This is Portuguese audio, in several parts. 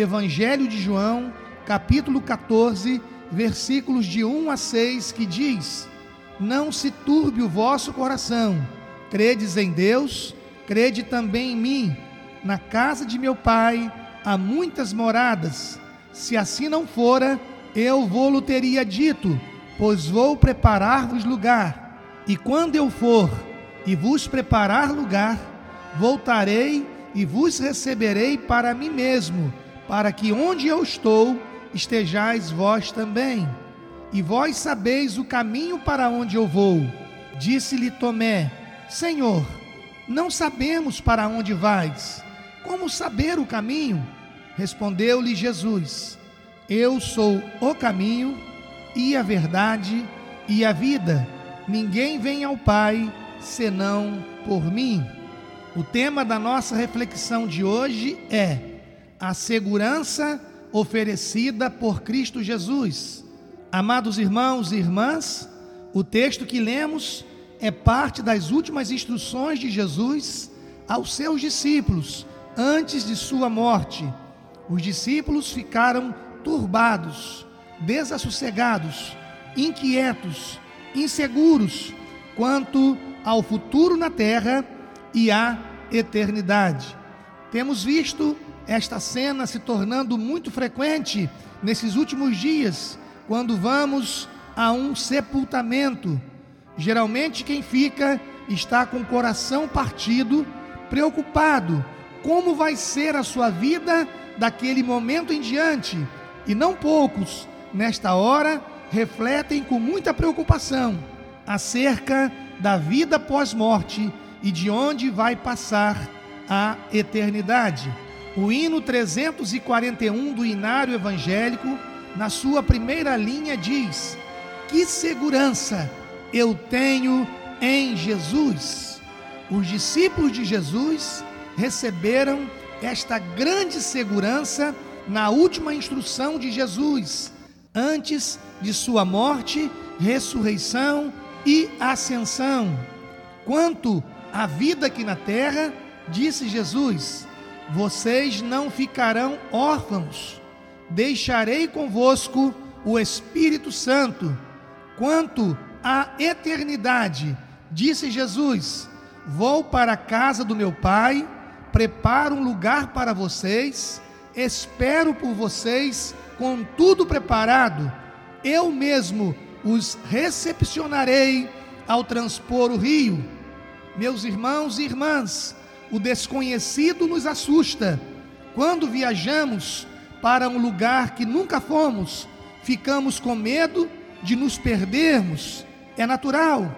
Evangelho de João, capítulo 14, versículos de 1 a 6, que diz: Não se turbe o vosso coração, credes em Deus, crede também em mim. Na casa de meu pai há muitas moradas. Se assim não fora, eu vou-lo teria dito, pois vou preparar-vos lugar. E quando eu for e vos preparar lugar, voltarei e vos receberei para mim mesmo para que onde eu estou estejais vós também. E vós sabeis o caminho para onde eu vou. Disse-lhe Tomé: Senhor, não sabemos para onde vais. Como saber o caminho? Respondeu-lhe Jesus: Eu sou o caminho e a verdade e a vida. Ninguém vem ao Pai senão por mim. O tema da nossa reflexão de hoje é a segurança oferecida por Cristo Jesus. Amados irmãos e irmãs, o texto que lemos é parte das últimas instruções de Jesus aos seus discípulos antes de sua morte. Os discípulos ficaram turbados, desassossegados, inquietos, inseguros quanto ao futuro na terra e à eternidade. Temos visto esta cena se tornando muito frequente nesses últimos dias, quando vamos a um sepultamento. Geralmente, quem fica está com o coração partido, preocupado como vai ser a sua vida daquele momento em diante. E não poucos, nesta hora, refletem com muita preocupação acerca da vida pós-morte e de onde vai passar a eternidade. O hino 341 do Inário Evangélico, na sua primeira linha, diz: Que segurança eu tenho em Jesus. Os discípulos de Jesus receberam esta grande segurança na última instrução de Jesus, antes de sua morte, ressurreição e ascensão. Quanto à vida aqui na terra, disse Jesus: vocês não ficarão órfãos. Deixarei convosco o Espírito Santo. Quanto à eternidade, disse Jesus: Vou para a casa do meu Pai, preparo um lugar para vocês, espero por vocês com tudo preparado. Eu mesmo os recepcionarei ao transpor o rio. Meus irmãos e irmãs, o desconhecido nos assusta. Quando viajamos para um lugar que nunca fomos, ficamos com medo de nos perdermos. É natural.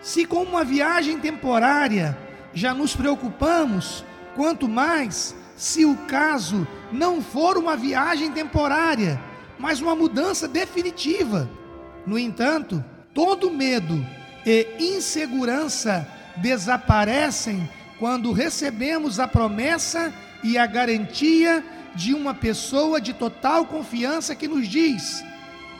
Se com uma viagem temporária já nos preocupamos, quanto mais se o caso não for uma viagem temporária, mas uma mudança definitiva. No entanto, todo medo e insegurança desaparecem quando recebemos a promessa e a garantia de uma pessoa de total confiança que nos diz: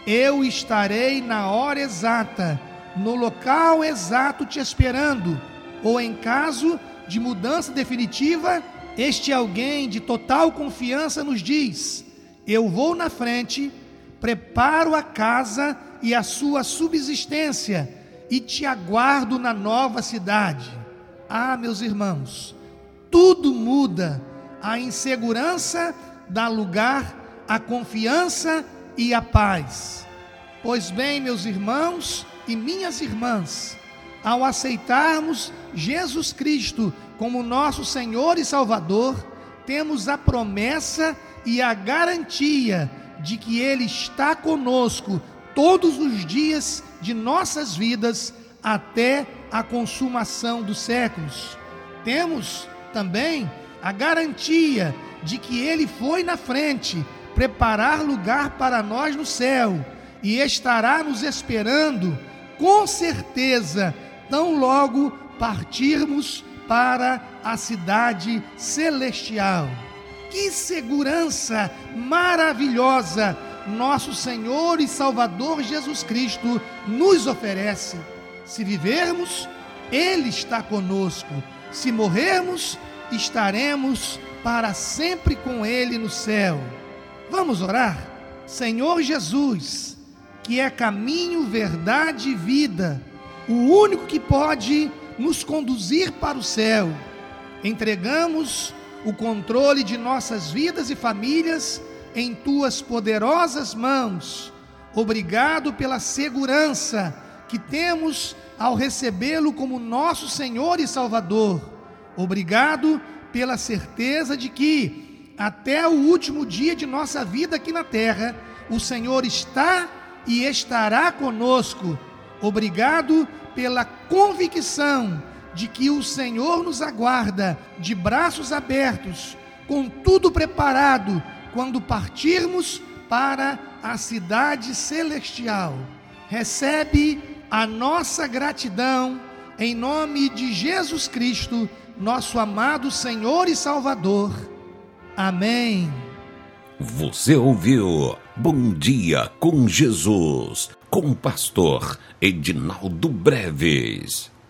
Eu estarei na hora exata, no local exato te esperando, ou em caso de mudança definitiva, este alguém de total confiança nos diz: Eu vou na frente, preparo a casa e a sua subsistência e te aguardo na nova cidade. Ah, meus irmãos, tudo muda. A insegurança dá lugar à confiança e à paz. Pois bem, meus irmãos e minhas irmãs, ao aceitarmos Jesus Cristo como nosso Senhor e Salvador, temos a promessa e a garantia de que Ele está conosco todos os dias de nossas vidas até a consumação dos séculos. Temos também a garantia de que Ele foi na frente preparar lugar para nós no céu e estará nos esperando, com certeza, tão logo partirmos para a cidade celestial. Que segurança maravilhosa nosso Senhor e Salvador Jesus Cristo nos oferece. Se vivermos, Ele está conosco. Se morrermos, estaremos para sempre com Ele no céu. Vamos orar? Senhor Jesus, que é caminho, verdade e vida, o único que pode nos conduzir para o céu, entregamos o controle de nossas vidas e famílias em tuas poderosas mãos. Obrigado pela segurança que temos ao recebê-lo como nosso Senhor e Salvador. Obrigado pela certeza de que, até o último dia de nossa vida aqui na terra, o Senhor está e estará conosco. Obrigado pela convicção de que o Senhor nos aguarda de braços abertos, com tudo preparado quando partirmos para a cidade celestial. Recebe a nossa gratidão em nome de Jesus Cristo, nosso amado Senhor e Salvador. Amém. Você ouviu Bom Dia com Jesus, com o pastor Edinaldo Breves.